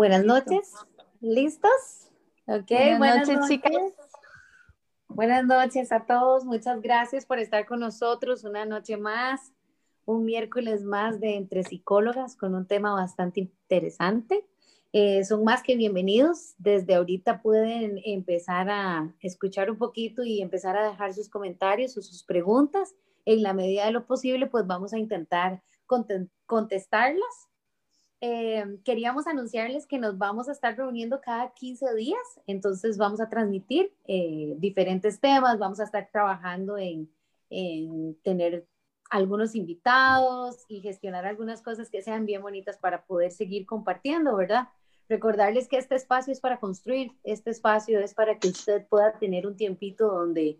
Buenas noches. ¿Listos? Ok, buenas, noches, chicas. Buenas noches a todos. Muchas gracias por estar con nosotros una noche más, un miércoles más de Entre Psicólogas con un tema bastante interesante. Eh, son más que bienvenidos. Desde ahorita pueden empezar a escuchar un poquito y empezar a dejar sus comentarios o sus preguntas. En la medida de lo posible, pues vamos a intentar contestarlas. Eh, queríamos anunciarles que nos vamos a estar reuniendo cada 15 días, entonces vamos a transmitir eh, diferentes temas, vamos a estar trabajando en, en tener algunos invitados y gestionar algunas cosas que sean bien bonitas para poder seguir compartiendo, ¿verdad? Recordarles que este espacio es para construir, este espacio es para que usted pueda tener un tiempito donde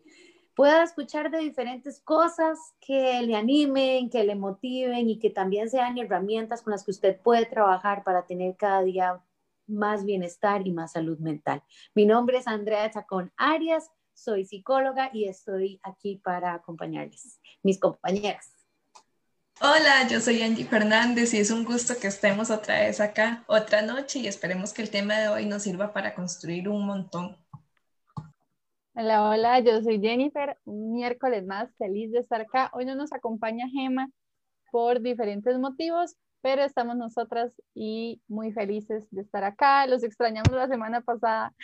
pueda escuchar de diferentes cosas que le animen, que le motiven y que también sean herramientas con las que usted puede trabajar para tener cada día más bienestar y más salud mental. Mi nombre es Andrea Chacón Arias, soy psicóloga y estoy aquí para acompañarles, mis compañeras. Hola, yo soy Angie Fernández y es un gusto que estemos otra vez acá, otra noche y esperemos que el tema de hoy nos sirva para construir un montón. Hola, hola, yo soy Jennifer, un miércoles más feliz de estar acá. Hoy no nos acompaña Gema por diferentes motivos, pero estamos nosotras y muy felices de estar acá. Los extrañamos la semana pasada.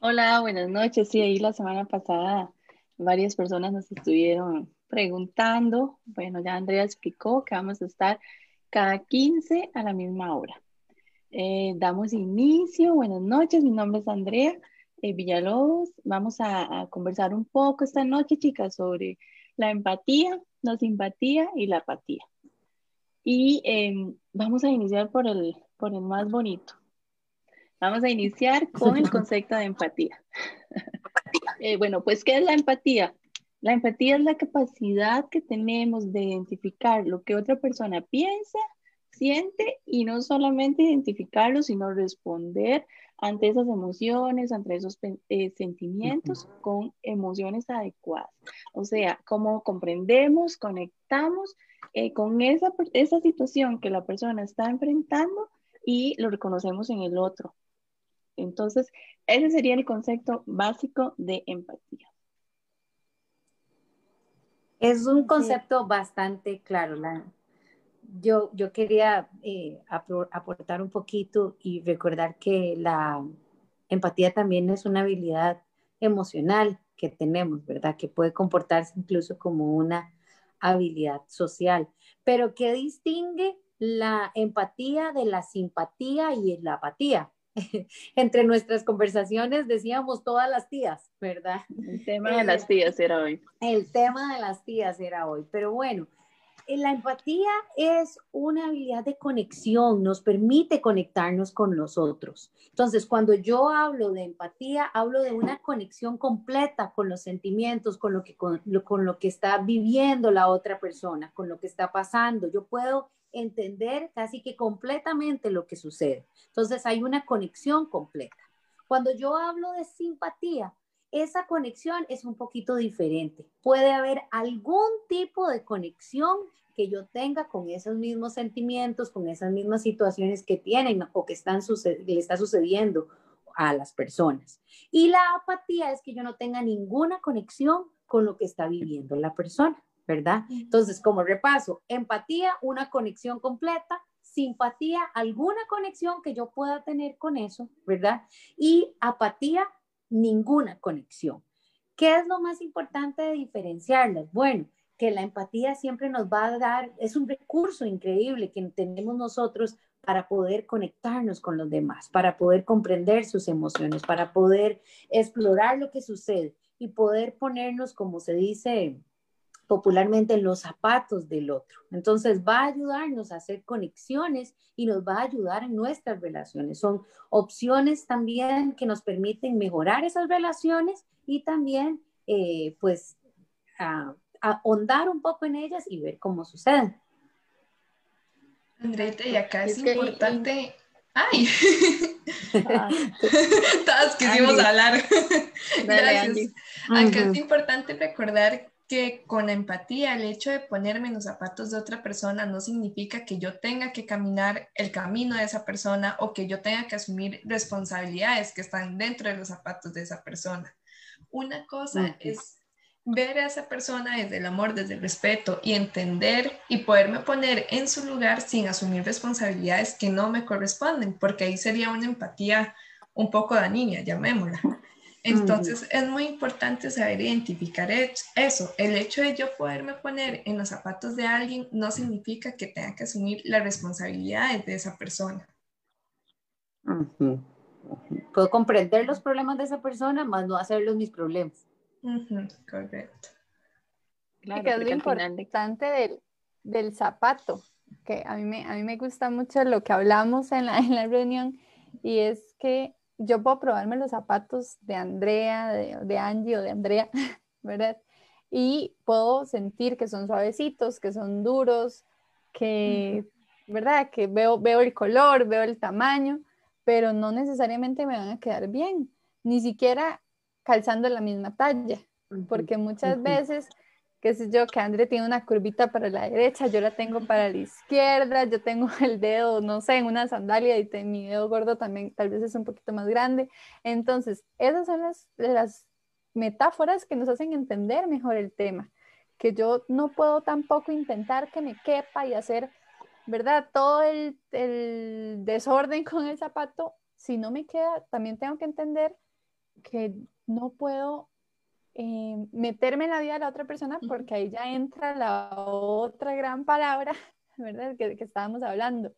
Hola, buenas noches. Sí, ahí la semana pasada varias personas nos estuvieron preguntando. Bueno, ya Andrea explicó que vamos a estar cada 15 a la misma hora. Eh, damos inicio. Buenas noches, mi nombre es Andrea. Eh, Villalobos. Vamos a, conversar un poco esta noche, chicas, sobre la empatía, la simpatía y la apatía. Y em, vamos a iniciar por el, por el más bonito. Vamos a iniciar con el concepto de empatía. Eh, bueno, pues, ¿qué es la empatía? La empatía es la capacidad que tenemos de identificar lo que otra persona piensa, siente y no solamente identificarlo, sino responder ante esas emociones, ante esos eh, sentimientos con emociones adecuadas. O sea, cómo comprendemos, conectamos eh, con esa, esa situación que la persona está enfrentando y lo reconocemos en el otro. Entonces, ese sería el concepto básico de empatía. Es un concepto bastante claro. La, yo, yo quería eh, aportar un poquito y recordar que la empatía también es una habilidad emocional que tenemos, ¿verdad? Que puede comportarse incluso como una habilidad social. Pero ¿qué distingue la empatía de la simpatía y la apatía? Entre nuestras conversaciones decíamos todas las tías, ¿verdad? El tema de las tías era hoy. El tema de las tías era hoy, pero bueno, la empatía es una habilidad de conexión, nos permite conectarnos con los otros. Entonces, cuando yo hablo de empatía, hablo de una conexión completa con los sentimientos, con lo que, con lo, que está viviendo la otra persona, con lo que está pasando. Yo puedo entender casi que completamente lo que sucede. Entonces, hay una conexión completa. Cuando yo hablo de simpatía, esa conexión es un poquito diferente. Puede haber algún tipo de conexión que yo tenga con esos mismos sentimientos, con esas mismas situaciones que tienen o que están le está sucediendo a las personas. Y la apatía es que yo no tenga ninguna conexión con lo que está viviendo la persona, ¿verdad? Entonces, como repaso, empatía, una conexión completa, simpatía, alguna conexión que yo pueda tener con eso, ¿verdad? Y apatía, ninguna conexión. ¿Qué es lo más importante de diferenciarlas? Bueno, que la empatía siempre nos va a dar, es un recurso increíble que tenemos nosotros para poder conectarnos con los demás, para poder comprender sus emociones, para poder explorar lo que sucede y poder ponernos, como se dice popularmente, en los zapatos del otro. Entonces va a ayudarnos a hacer conexiones y nos va a ayudar en nuestras relaciones. Son opciones también que nos permiten mejorar esas relaciones y también, eh, pues, a ahondar un poco en ellas y ver cómo suceden. Andreita, y acá es, importante... ¡Ay! Ah. Todas quisimos hablar. Gracias. Acá es importante recordar que con la empatía, el hecho de ponerme en los zapatos de otra persona no significa que yo tenga que caminar el camino de esa persona o que yo tenga que asumir responsabilidades que están dentro de los zapatos de esa persona. Una cosa es ver a esa persona desde el amor, desde el respeto y entender y poderme poner en su lugar sin asumir responsabilidades que no me corresponden, porque ahí sería una empatía un poco dañina, llamémosla. Entonces es muy importante saber identificar eso. El hecho de yo poderme poner en los zapatos de alguien no significa que tenga que asumir las responsabilidades de esa persona. Puedo comprender los problemas de esa persona, más no hacerlos mis problemas. correcto. Claro, que es lo importante del, del, zapato, que a mí, me, a mí me gusta mucho lo que hablamos en la, en la reunión, y es que yo puedo probarme los zapatos de Andrea, de, Angie o de Andrea, ¿verdad? Y puedo sentir que son suavecitos, que son duros, que, ¿verdad? Que veo, veo el color, veo el tamaño, pero no necesariamente me van a quedar bien, ni siquiera calzando la misma talla, porque muchas veces qué sé yo, que André tiene una curvita para la derecha, yo la tengo para la izquierda, yo tengo el dedo, no sé, en una sandalia y mi dedo gordo también tal vez es un poquito más grande. Entonces, esas son las, las metáforas que nos hacen entender mejor el tema, que yo no puedo tampoco intentar que me quepa y hacer, ¿verdad? Todo el, el desorden con el zapato, si no me queda, también tengo que entender que no puedo eh, meterme en la vida de la otra persona porque ahí ya entra la otra gran palabra, ¿verdad? Que, que estábamos hablando.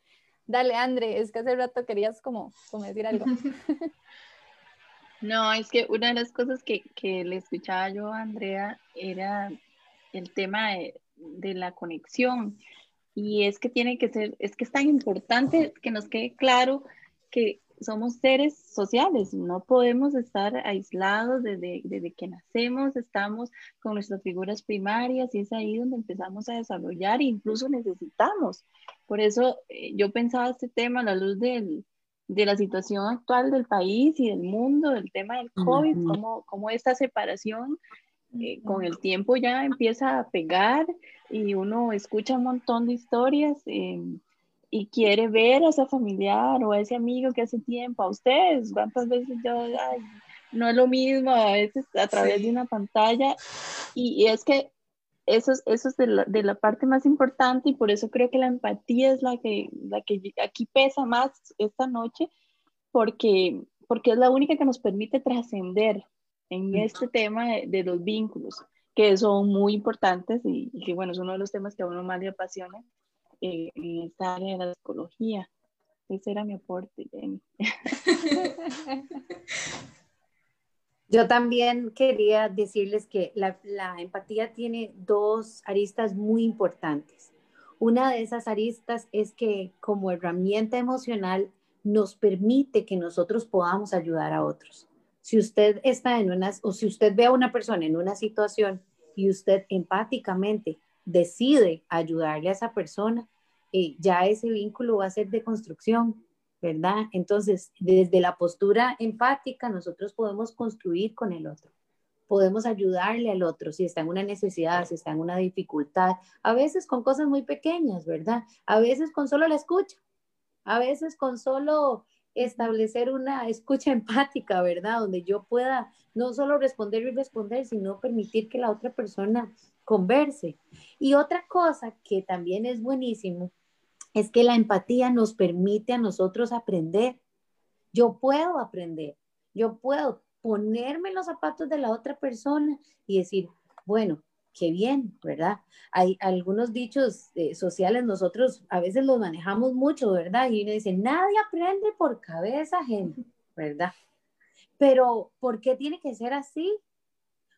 Dale, André, es que hace rato querías como, como decir algo. No, es que una de las cosas que, que le escuchaba yo a Andrea era el tema de, de, la conexión. Y es que tiene que ser, es que es tan importante que nos quede claro que somos seres sociales, no podemos estar aislados desde, desde, que nacemos, estamos con nuestras figuras primarias y es ahí donde empezamos a desarrollar e incluso necesitamos. Por eso eh, yo pensaba este tema a la luz del, de la situación actual del país y del mundo, del tema del COVID, cómo, cómo, esta separación eh, con el tiempo ya empieza a pegar y uno escucha un montón de historias. Eh, y quiere ver a ese familiar o a ese amigo que hace tiempo, a ustedes, cuántas veces yo, ay, no es lo mismo a veces a través de una pantalla. Y, es que eso, eso es de la, de la, parte más importante y por eso creo que la empatía es la que, la que aquí pesa más esta noche porque, porque es la única que nos permite trascender en este tema de, los vínculos que son muy importantes y, y, que bueno, es uno de los temas que a uno más le apasiona en esta área de la psicología. Ese era mi aporte, Jenny. Yo también quería decirles que la, la, empatía tiene dos aristas muy importantes. Una de esas aristas es que como herramienta emocional nos permite que nosotros podamos ayudar a otros. Si usted está en una, o si usted ve a una persona en una situación y usted empáticamente decide ayudarle a esa persona, eh, ya ese vínculo va a ser de construcción, ¿verdad? Entonces, desde la postura empática, nosotros podemos construir con el otro, podemos ayudarle al otro si está en una necesidad, si está en una dificultad, a veces con cosas muy pequeñas, ¿verdad? A veces con solo la escucha, a veces con solo establecer una escucha empática, ¿verdad? Donde yo pueda no solo responder y responder, sino permitir que la otra persona converse. Y otra cosa que también es buenísimo es que la empatía nos permite a nosotros aprender. Yo puedo aprender, yo puedo ponerme los zapatos de la otra persona y decir, bueno, qué bien, ¿verdad? Hay algunos dichos eh, sociales, nosotros a veces los manejamos mucho, ¿verdad? Y uno dice, nadie aprende por cabeza ajena, ¿verdad? Pero, ¿por qué tiene que ser así?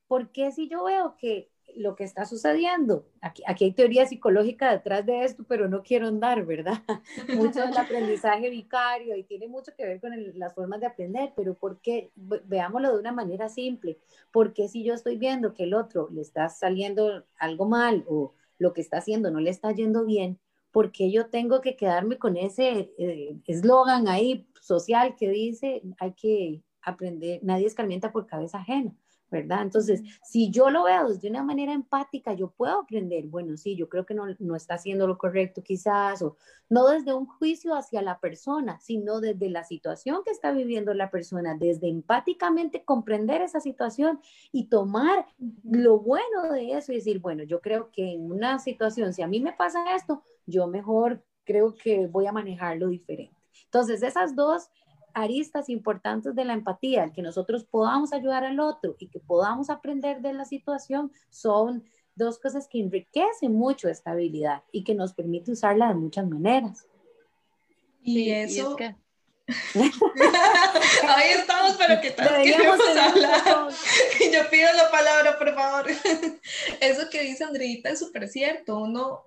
Porque si yo veo que lo que está sucediendo. Aquí, aquí, hay teoría psicológica detrás de esto, pero no quiero andar, ¿verdad? Mucho del aprendizaje vicario y tiene mucho que ver con las formas de aprender, pero ¿por qué? Veámoslo de una manera simple. porque si yo estoy viendo que el otro le está saliendo algo mal o lo que está haciendo no le está yendo bien? ¿Por qué yo tengo que quedarme con ese eh, eslogan ahí social que dice hay que aprender, nadie escarmienta por cabeza ajena? ¿Verdad? Entonces, si yo lo veo desde una manera empática, yo puedo aprender, bueno, sí, yo creo que no, no está haciendo lo correcto quizás, o no desde un juicio hacia la persona, sino desde la situación que está viviendo la persona, desde empáticamente comprender esa situación y tomar lo bueno de eso y decir, bueno, yo creo que en una situación, si a mí me pasa esto, yo mejor creo que voy a manejarlo diferente. Entonces, esas dos aristas importantes de la empatía, el que nosotros podamos ayudar al otro y que podamos aprender de la situación, son dos cosas que enriquecen mucho esta habilidad y que nos permite usarla de muchas maneras. Y eso... Ahí estamos, pero que tal queremos hablar. Yo pido la palabra, por favor. Eso que dice Andreita es súper cierto. Uno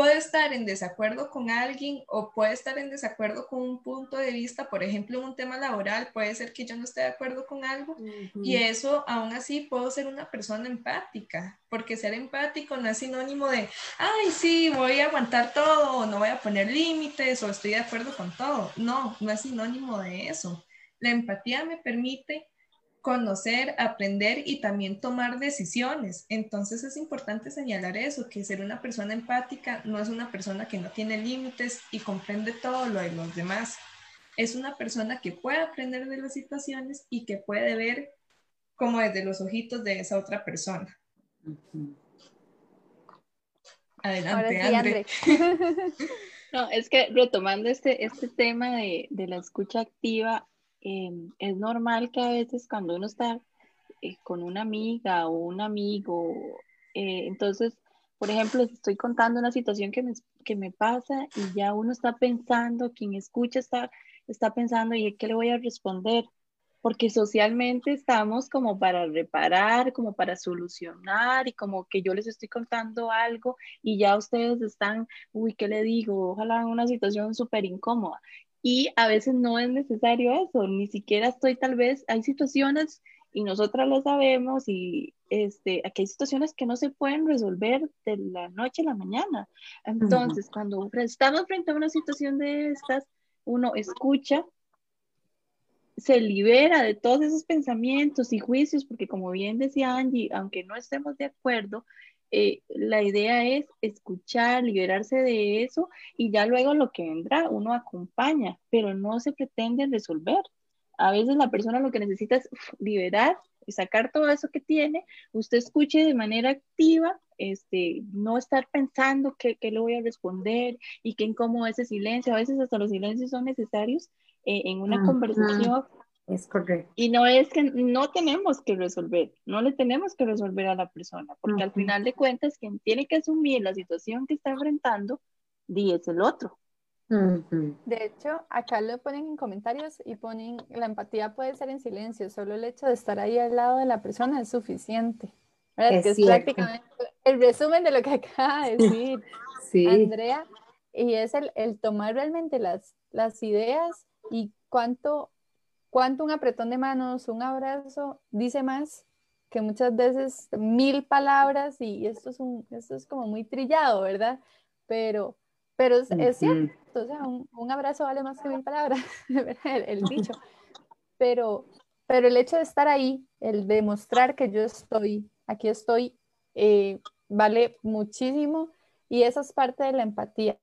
puede estar en desacuerdo con alguien o puede estar en desacuerdo con un punto de vista, por ejemplo, en un tema laboral, puede ser que yo no esté de acuerdo con algo y eso aún así puedo ser una persona empática, porque ser empático no es sinónimo de, ay, sí, voy a aguantar todo o no voy a poner límites o estoy de acuerdo con todo. No, no es sinónimo de eso. La empatía me permite conocer, aprender y también tomar decisiones. Entonces es importante señalar eso, que ser una persona empática no es una persona que no tiene límites y comprende todo lo de los demás. Es una persona que puede aprender de las situaciones y que puede ver como desde los ojitos de esa otra persona. Adelante, André. No, es que retomando este, este tema de, de la escucha activa, Em, es normal que a veces cuando uno está eh, con una amiga o un amigo, eh, entonces, por ejemplo, estoy contando una situación que me, que me pasa y ya uno está pensando, quien escucha está, está pensando, ¿y qué le voy a responder? Porque socialmente estamos como para reparar, como para solucionar y como que yo les estoy contando algo y ya ustedes están, uy, ¿qué le digo? Ojalá una situación súper incómoda. Y a veces no es necesario eso, ni siquiera estoy tal vez, hay situaciones y nosotras lo sabemos y este, aquí hay situaciones que no se pueden resolver de la noche a la mañana. Entonces, cuando estamos frente a una situación de estas, uno escucha, se libera de todos esos pensamientos y juicios, porque como bien decía Angie, aunque no estemos de acuerdo, eh, la idea es escuchar, liberarse de eso y ya luego lo que vendrá, uno acompaña, pero no se pretende resolver. A veces la persona lo que necesita es liberar y sacar todo eso que tiene, usted escuche de manera activa, este, no estar pensando qué, qué le voy a responder y qué incómodo ese silencio, a veces hasta los silencios son necesarios eh, en una conversación es correcto. Y no es que no tenemos que resolver, no le tenemos que resolver a la persona, porque al final de cuentas quien tiene que asumir la situación que está enfrentando, di es el otro. De hecho, acá lo ponen en comentarios y ponen, la empatía puede ser en silencio, solo el hecho de estar ahí al lado de la persona es suficiente. Es que es prácticamente el resumen de lo que acaba de decir Andrea, y es el, el tomar realmente las, las ideas y cuánto cuánto un apretón de manos, un abrazo dice más que muchas veces mil palabras y esto es, un, esto es como muy trillado, ¿verdad? Pero, pero es, cierto, o sea, un, abrazo vale más que mil palabras, el, dicho. Pero, pero el hecho de estar ahí, el demostrar que yo estoy, aquí estoy, eh, vale muchísimo y esa es parte de la empatía.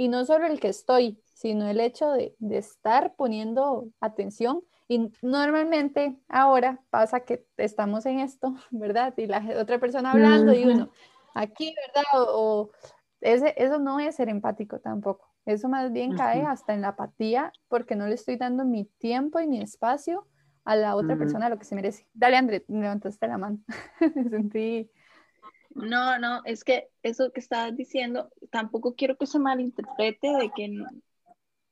Y no solo el que estoy, sino el hecho de, estar poniendo atención. Y normalmente ahora pasa que estamos en esto, ¿verdad? Y la otra persona hablando y uno aquí, ¿verdad? O, ese, eso no es ser empático tampoco. Eso más bien cae hasta en la apatía porque no le estoy dando mi tiempo y mi espacio a la otra persona lo que se merece. Dale, André, levantaste la mano. Me sentí... No, no, es que eso que estabas diciendo, tampoco quiero que se malinterprete de que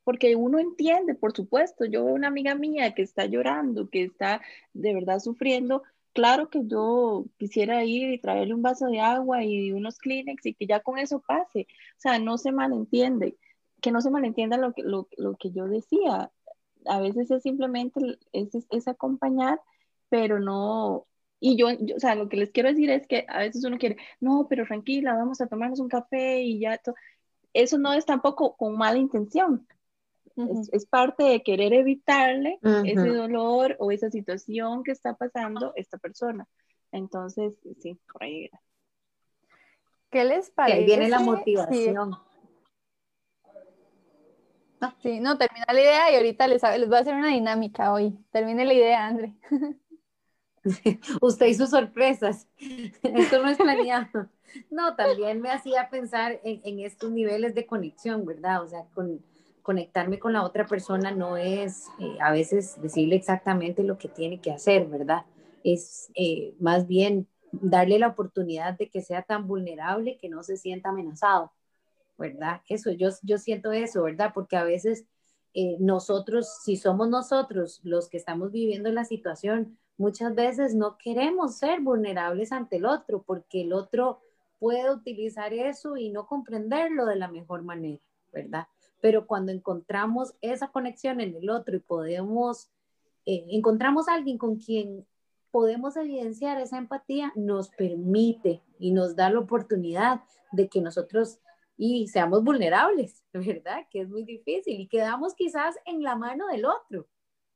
porque uno entiende, por supuesto, yo veo una amiga mía que está llorando, que está de verdad sufriendo, claro que yo quisiera ir y traerle un vaso de agua y unos Kleenex y que ya con eso pase, o sea, no se malentiende, que no se malentienda lo que, lo, que yo decía, a veces es simplemente, es, es acompañar, pero no, y yo, o sea, lo que les quiero decir es que a veces uno quiere, no, pero tranquila, vamos a tomarnos un café y ya, eso no es tampoco con mala intención, es, parte de querer evitarle ese dolor o esa situación que está pasando esta persona. Entonces, sí, por ahí ¿Qué les parece? ahí viene la motivación. Sí. no, termina la idea y ahorita les, les voy a hacer una dinámica hoy. Termine la idea, André. Usted hizo sorpresas. Esto no es planeado. No, también me hacía pensar en, estos niveles de conexión, ¿verdad? O sea, con, conectarme con la otra persona no es eh, a veces decirle exactamente lo que tiene que hacer, ¿verdad? Es eh, más bien darle la oportunidad de que sea tan vulnerable que no se sienta amenazado, ¿verdad? Eso, yo, yo siento eso, ¿verdad? Porque a veces eh, nosotros, si somos nosotros los que estamos viviendo la situación, muchas veces no queremos ser vulnerables ante el otro porque el otro puede utilizar eso y no comprenderlo de la mejor manera, ¿verdad? Pero cuando encontramos esa conexión en el otro y podemos, eh, encontramos a alguien con quien podemos evidenciar esa empatía, nos permite y nos da la oportunidad de que nosotros y seamos vulnerables, ¿verdad? Que es muy difícil y quedamos quizás en la mano del otro,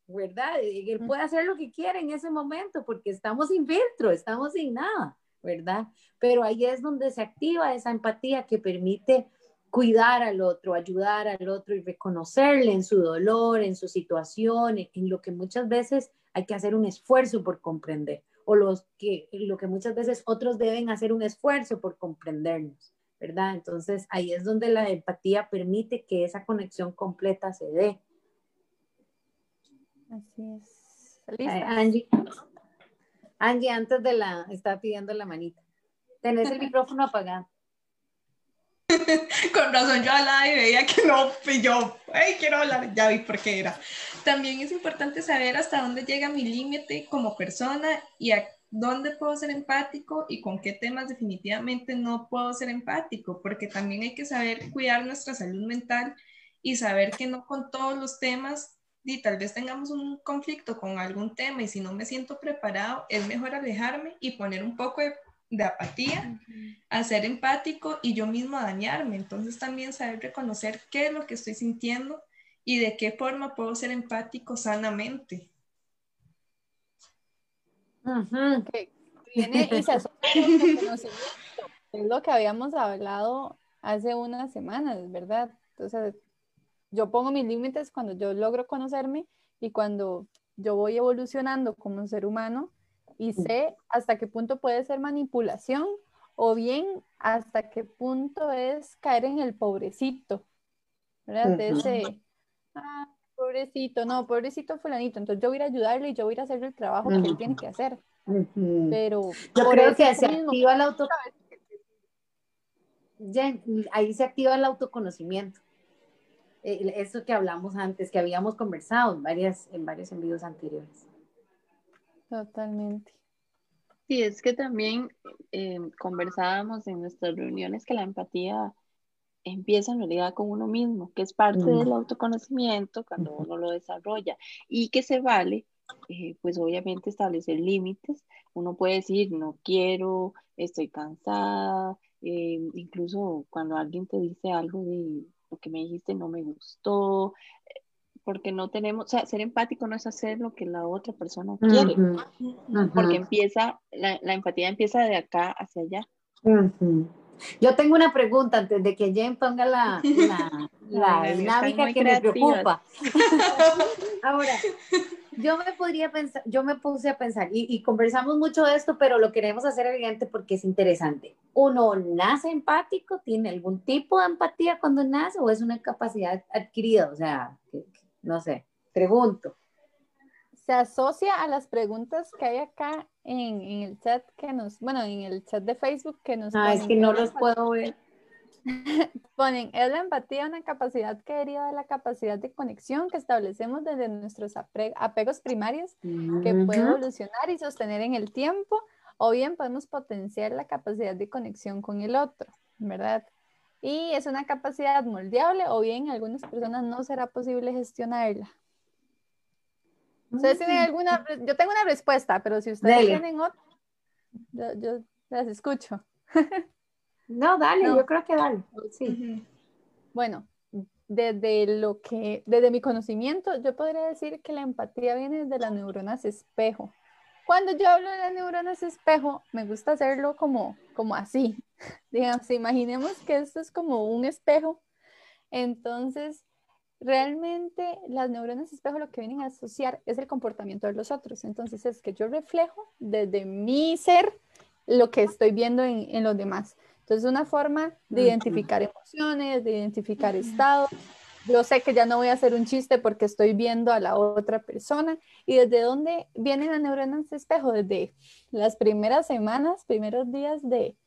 ¿verdad? Él puede hacer lo que quiera en ese momento porque estamos sin filtro, estamos sin nada, ¿verdad? Pero ahí es donde se activa esa empatía que permite cuidar al otro, ayudar al otro y reconocerle en su dolor, en su situación, en lo que muchas veces hay que hacer un esfuerzo por comprender o los que, lo que muchas veces otros deben hacer un esfuerzo por comprendernos, ¿verdad? Entonces ahí es donde la empatía permite que esa conexión completa se dé. Así es. Angie. Angie, antes de la, está pidiendo la manita. Tenés el micrófono apagado. Con razón yo hablaba y veía que no, y yo, hey, quiero hablar, ya vi por qué era. También es importante saber hasta dónde llega mi límite como persona y a dónde puedo ser empático y con qué temas definitivamente no puedo ser empático, porque también hay que saber cuidar nuestra salud mental y saber que no con todos los temas y tal vez tengamos un conflicto con algún tema y si no me siento preparado, es mejor alejarme y poner un poco de, apatía, a ser empático y yo mismo dañarme. Entonces también saber reconocer qué es lo que estoy sintiendo y de qué forma puedo ser empático sanamente. Viene se es lo que habíamos hablado hace unas semanas, ¿verdad? Entonces, yo pongo mis límites cuando yo logro conocerme y cuando yo voy evolucionando como un ser humano y sé hasta qué punto puede ser manipulación o bien hasta qué punto es caer en el pobrecito, ¿verdad? De ese, ah, pobrecito, no, pobrecito fulanito, entonces yo voy a ayudarle y yo voy a hacer el trabajo que él tiene que hacer. Pero yo creo que se activa el auto... ahí se activa el autoconocimiento. Eh, eso que hablamos antes, que habíamos conversado en, varias, en varios envíos anteriores. Totalmente. Sí, es que también eh, conversábamos en nuestras reuniones que la empatía empieza en realidad con uno mismo, que es parte del autoconocimiento cuando uno lo desarrolla y que se vale, eh, pues obviamente establecer límites. Uno puede decir, no quiero, estoy cansada, incluso cuando alguien te dice algo de, lo que me dijiste no me gustó, porque no tenemos, o sea, ser empático no es hacer lo que la otra persona quiere, porque empieza, la, empatía empieza de acá hacia allá. Yo tengo una pregunta antes de que Jen ponga la, la, dinámica que me preocupa. Ahora, yo me podría pensar, yo me puse a pensar, y, conversamos mucho de esto, pero lo queremos hacer evidente porque es interesante. ¿Uno nace empático? ¿Tiene algún tipo de empatía cuando nace o es una capacidad adquirida? O sea, no sé, pregunto. Se asocia a las preguntas que hay acá en, el chat que nos, bueno, en el chat de Facebook que nos... Ah, es que no los puedo ver. Ponen, es la empatía una capacidad que deriva de la capacidad de conexión que establecemos desde nuestros apegos primarios que puede evolucionar y sostener en el tiempo, o bien podemos potenciar la capacidad de conexión con el otro, ¿verdad? Y es una capacidad moldeable o bien algunas personas no será posible gestionarla. Ustedes tienen mm. alguna, yo tengo una respuesta, pero si ustedes tienen otra, yo las escucho. No, dale, yo creo que dale. Sí. Bueno, desde lo que, desde mi conocimiento, yo podría decir que la empatía viene de las neuronas espejo. Cuando yo hablo de las neuronas espejo, me gusta hacerlo como, como así. Digamos, imaginemos que esto es como un espejo. Entonces, realmente las neuronas espejo lo que vienen a asociar es el comportamiento de los otros. Entonces, es que yo reflejo desde mi ser lo que estoy viendo en, en los demás. Entonces, una forma de identificar emociones, de identificar estados, yo sé que ya no voy a hacer un chiste porque estoy viendo a la otra persona. ¿Y desde dónde vienen las neuronas de espejo? Desde las primeras semanas, primeros días de,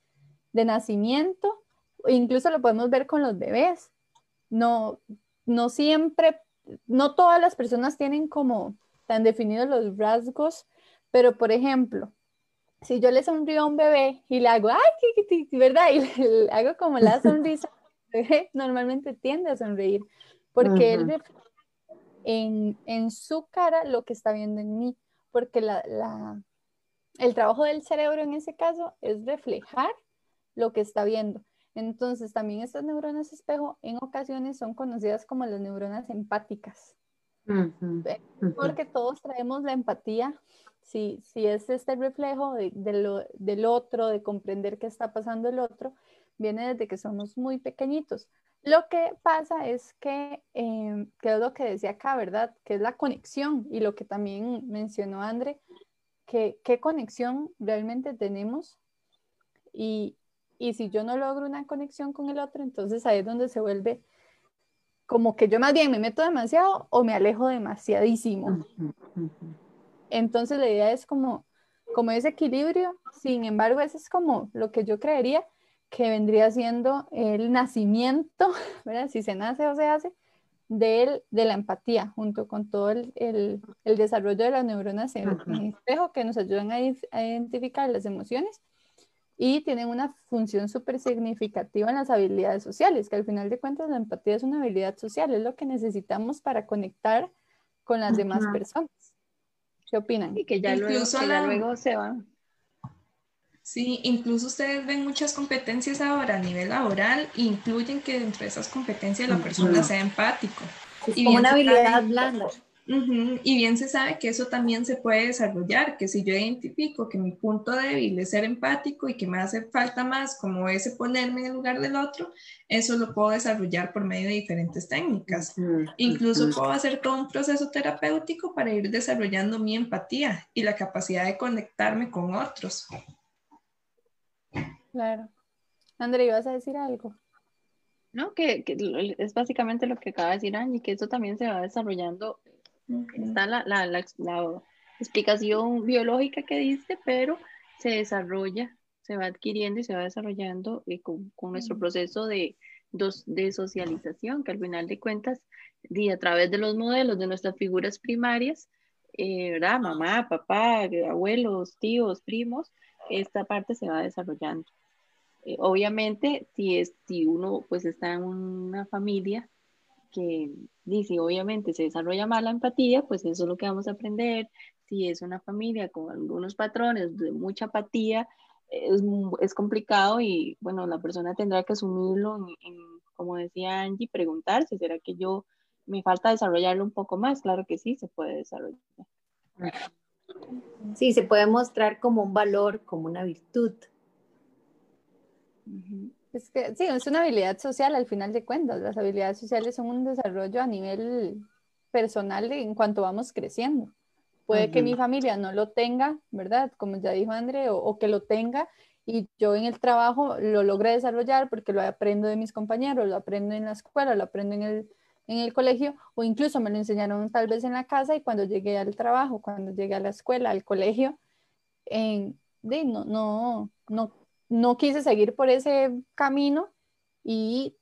de nacimiento, incluso lo podemos ver con los bebés. No, no siempre, no todas las personas tienen como tan definidos los rasgos, pero por ejemplo, si yo le sonrío a un bebé y le hago, ay, qué, ¿verdad? Y le, hago como la sonrisa, normalmente tiende a sonreír porque él en, en, su cara lo que está viendo en mí, porque la, la, el trabajo del cerebro en ese caso es reflejar lo que está viendo. Entonces, también estas neuronas espejo en ocasiones son conocidas como las neuronas empáticas, porque todos traemos la empatía, si, si es este reflejo de, del otro, de comprender qué está pasando el otro, viene desde que somos muy pequeñitos. Lo que pasa es que, eh, que es lo que decía acá, ¿verdad? Que es la conexión y lo que también mencionó André, que qué conexión realmente tenemos y, y si yo no logro una conexión con el otro, entonces ahí es donde se vuelve como que yo más bien me meto demasiado o me alejo demasiadísimo. Entonces la idea es como, como ese equilibrio, sin embargo, eso es como lo que yo creería que vendría siendo el nacimiento, ¿verdad? Si se nace o se hace, de, de la empatía, junto con todo el, el, el desarrollo de las neuronas en, el espejo que nos ayudan a, a, identificar las emociones y tienen una función súper significativa en las habilidades sociales, que al final de cuentas la empatía es una habilidad social, es lo que necesitamos para conectar con las demás personas. ¿Qué opinan? Y que ya, luego, que ya luego se van Sí, incluso ustedes ven muchas competencias ahora a nivel laboral, incluyen que dentro de esas competencias la persona sea empático. y como una habilidad blanda. Y bien se sabe que eso también se puede desarrollar, que si yo identifico que mi punto débil es ser empático y que me hace falta más como ese ponerme en el lugar del otro, eso lo puedo desarrollar por medio de diferentes técnicas. Incluso puedo hacer todo un proceso terapéutico para ir desarrollando mi empatía y la capacidad de conectarme con otros. Claro. André, ¿ibas a decir algo? No, que, es básicamente lo que acaba de decir Angie, que eso también se va desarrollando. Está la, la, la, explicación biológica que diste, pero se desarrolla, se va adquiriendo y se va desarrollando eh, con, con, nuestro proceso de, de socialización, que al final de cuentas, y a través de los modelos de nuestras figuras primarias, eh, ¿verdad? Mamá, papá, abuelos, tíos, primos, esta parte se va desarrollando. Eh, obviamente, si, es, si uno pues está en una familia que dice, obviamente se desarrolla mal la empatía, pues eso es lo que vamos a aprender. Si es una familia con algunos patrones de mucha apatía, es, es complicado y bueno, la persona tendrá que asumirlo, en, como decía Angie, preguntarse, ¿será que yo me falta desarrollarlo un poco más? Claro que sí, se puede desarrollar. Sí, se puede mostrar como un valor, como una virtud. Es que sí, es una habilidad social al final de cuentas. Las habilidades sociales son un desarrollo a nivel personal en cuanto vamos creciendo. Puede que mi familia no lo tenga, ¿verdad? Como ya dijo André, o, que lo tenga y yo en el trabajo lo logré desarrollar porque lo aprendo de mis compañeros, lo aprendo en la escuela, lo aprendo en el, en el colegio o incluso me lo enseñaron tal vez en la casa y cuando llegué al trabajo, cuando llegué a la escuela, al colegio, en, de, no, no, no no quise seguir por ese camino y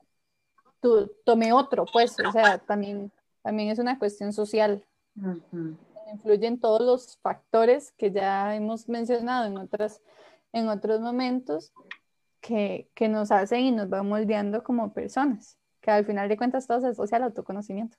tu, tomé otro, pues, o sea, también, también es una cuestión social. Influyen todos los factores que ya hemos mencionado en, otras, en otros momentos que, que nos hacen y nos van moldeando como personas, que al final de cuentas todo se asocia al autoconocimiento.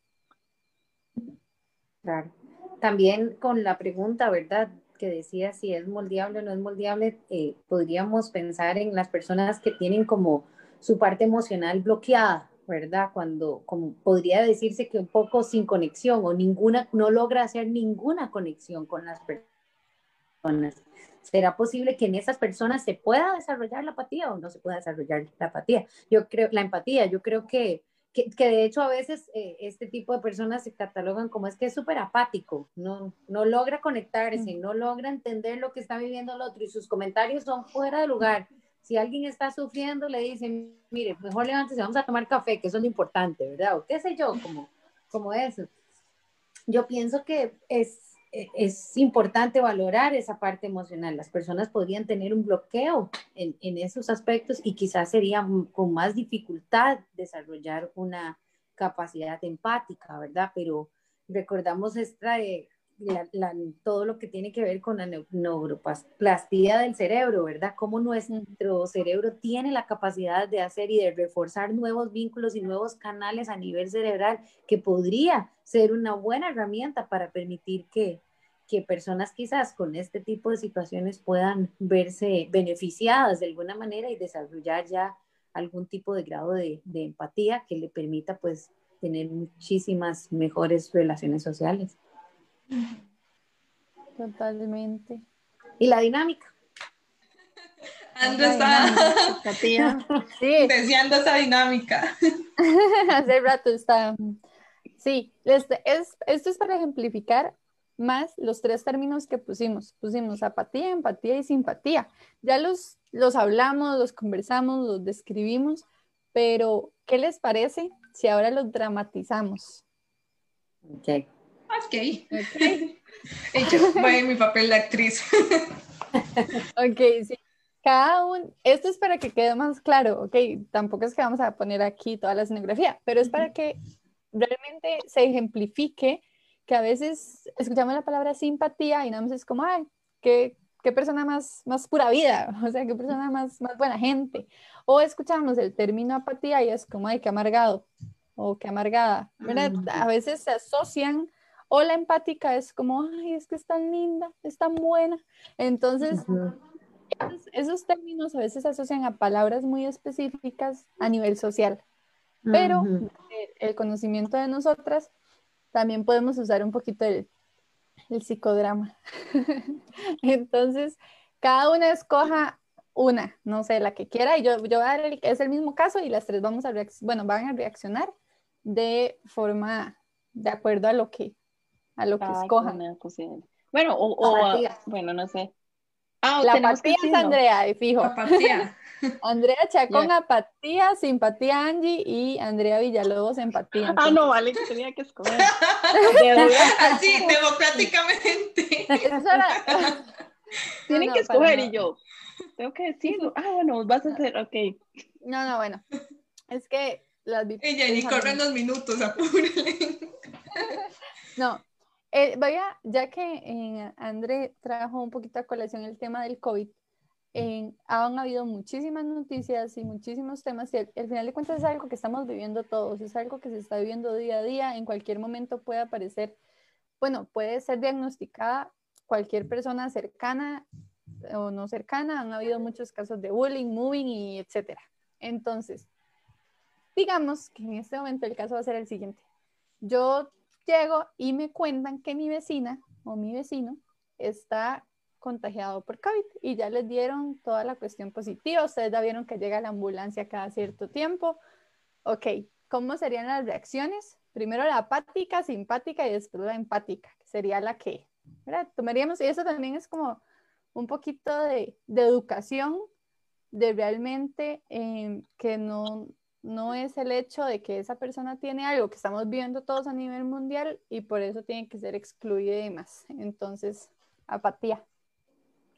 Claro. También con la pregunta, ¿verdad? Que decía si es moldeable o no es moldeable, eh, podríamos pensar en las personas que tienen como su parte emocional bloqueada, ¿verdad? Cuando, como podría decirse que un poco sin conexión o ninguna, no logra hacer ninguna conexión con las personas. ¿Será posible que en esas personas se pueda desarrollar la apatía o no se pueda desarrollar la apatía? Yo creo, la empatía, yo creo que, que, de hecho a veces eh, este tipo de personas se catalogan como es que es súper apático, no, no logra conectarse, no logra entender lo que está viviendo el otro y sus comentarios son fuera de lugar. Si alguien está sufriendo, le dicen, mire, mejor levántese, vamos a tomar café, que eso es lo importante, ¿verdad? O qué sé yo, como, como eso. Yo pienso que es es importante valorar esa parte emocional. Las personas podrían tener un bloqueo en, en esos aspectos y quizás sería con más dificultad desarrollar una capacidad empática, ¿verdad? Pero recordamos esta, eh, todo lo que tiene que ver con la neuroplastia del cerebro, ¿verdad? Cómo nuestro cerebro tiene la capacidad de hacer y de reforzar nuevos vínculos y nuevos canales a nivel cerebral que podría ser una buena herramienta para permitir que, que personas quizás con este tipo de situaciones puedan verse beneficiadas de alguna manera y desarrollar ya algún tipo de grado de, de empatía que le permita pues tener muchísimas mejores relaciones sociales. Totalmente. ¿Y la dinámica? Ando está sí. deseando esa dinámica. Hace rato está. Sí, este, es, esto es para ejemplificar más los tres términos que pusimos. Pusimos apatía, empatía y simpatía. Ya los, los hablamos, los conversamos, los describimos, pero ¿qué les parece si ahora los dramatizamos? Ok. Ok. okay. voy en mi papel de actriz. ok, sí. Cada uno, esto es para que quede más claro, ok, tampoco es que vamos a poner aquí toda la escenografía, pero es para que realmente se ejemplifique que a veces escuchamos la palabra simpatía y nada más es como, ay, qué, qué persona más, más pura vida, o sea, qué persona más, más buena gente. O escuchamos el término apatía y es como, ay, qué amargado o qué amargada, ¿verdad? A veces se asocian o la empática es como, ay, es que es tan linda, es tan buena. Entonces, esos, términos a veces se asocian a palabras muy específicas a nivel social, pero el, conocimiento de nosotras también podemos usar un poquito el, el psicodrama. Entonces, cada una escoja una, no sé, la que quiera, y yo, yo voy a dar el, es el mismo caso y las tres vamos a bueno, van a reaccionar de forma, de acuerdo a lo que a lo que escojan. Bueno, o, bueno, no sé. Ah, la apatía es Andrea, y fijo. Apatía. Andrea Chacón, apatía, simpatía Angie y Andrea Villalobos, empatía. Ah, no, vale, que tenía que escoger. Así, democráticamente. Tienen que escoger y yo. Tengo que decirlo. Ah, bueno, vas a hacer, ok. No, no, bueno. Es que las Ella ni corren dos minutos, apúrele. No, eh, vaya, ya que eh, André trajo un poquito a colación el tema del COVID, han habido muchísimas noticias y muchísimos temas y al, final de cuentas es algo que estamos viviendo todos, es algo que se está viviendo día a día, en cualquier momento puede aparecer, bueno, puede ser diagnosticada cualquier persona cercana o no cercana, han habido muchos casos de bullying, moving y etcétera. Entonces, digamos que en este momento el caso va a ser el siguiente. Yo llego y me cuentan que mi vecina o mi vecino está contagiado por COVID y ya les dieron toda la cuestión positiva. Ustedes ya vieron que llega la ambulancia cada cierto tiempo. Ok, ¿cómo serían las reacciones? Primero la apática, simpática y después la empática, que sería la que, ¿verdad? Tomaríamos, y eso también es como un poquito de, educación, de realmente eh, que no, no es el hecho de que esa persona tiene algo que estamos viendo todos a nivel mundial y por eso tiene que ser excluida y demás. Entonces, apatía.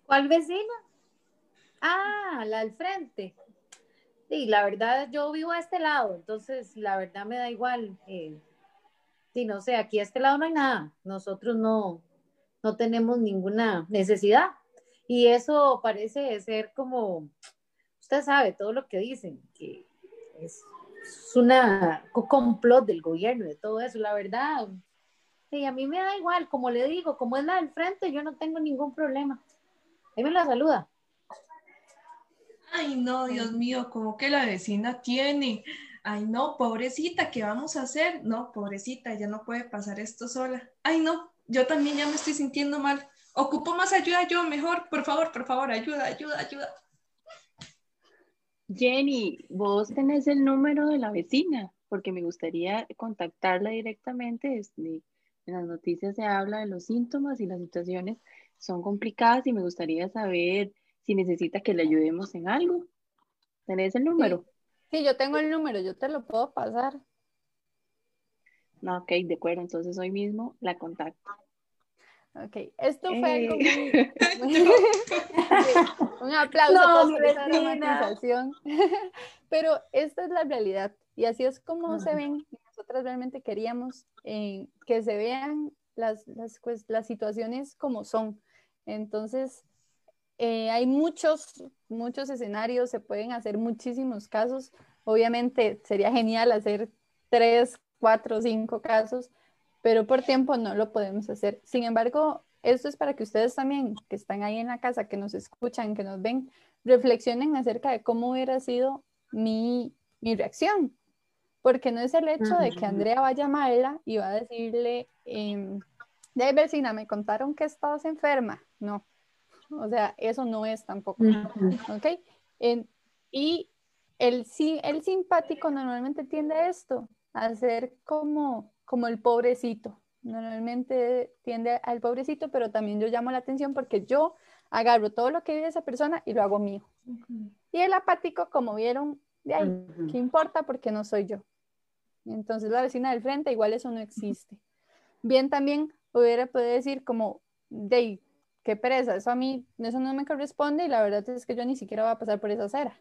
¿Cuál vecina? Ah, la del frente. Sí, la verdad, yo vivo a este lado, entonces la verdad me da igual. Eh, sí, no sé, aquí a este lado no hay nada. Nosotros no, no tenemos ninguna necesidad. Y eso parece ser como, usted sabe todo lo que dicen, que es, una complot del gobierno, de todo eso, la verdad. Sí, a mí me da igual, como le digo, como es la del frente, yo no tengo ningún problema. Ahí me la saluda. Ay, no, Dios mío, como que la vecina tiene. ay no, pobrecita, ¿qué vamos a hacer? No, pobrecita, ya no puede pasar esto sola. Ay no, yo también ya me estoy sintiendo mal. Ocupo más ayuda yo, mejor, por favor, por favor, ayuda, ayuda, ayuda. Jenny, vos tenés el número de la vecina, porque me gustaría contactarla directamente. En las noticias se habla de los síntomas y las situaciones son complicadas y me gustaría saber si necesita que le ayudemos en algo. ¿Tenés el número? Sí, yo tengo el número, yo te lo puedo pasar. No, ok, de acuerdo, entonces hoy mismo la contacto. Ok, esto fue algo muy... Un aplauso por esa dramatización. Pero esta es la realidad y así es como se ven. Nosotras realmente queríamos eh, que se vean las, las, pues, las situaciones como son. Entonces, eh, hay muchos, muchos escenarios, se pueden hacer muchísimos casos. Obviamente sería genial hacer tres, cuatro, cinco casos, pero por tiempo no lo podemos hacer. Sin embargo, esto es para que ustedes también, que están ahí en la casa, que nos escuchan, que nos ven, reflexionen acerca de cómo hubiera sido mi, mi reacción. Porque no es el hecho de que Andrea va a llamarla y va a decirle, eh, de vecina, me contaron que estabas enferma. No, o sea, eso no es tampoco. ¿Ok? y el, el simpático normalmente tiende a esto, a ser como como el pobrecito. Normalmente tiende al pobrecito, pero también yo llamo la atención porque yo agarro todo lo que vive esa persona y lo hago mío. Y el apático, como vieron, de ahí, ¿qué importa? Porque no soy yo. Entonces la vecina del frente, igual eso no existe. Bien, también hubiera podido decir como, de qué pereza, eso a mí, eso no me corresponde y la verdad es que yo ni siquiera voy a pasar por esa acera.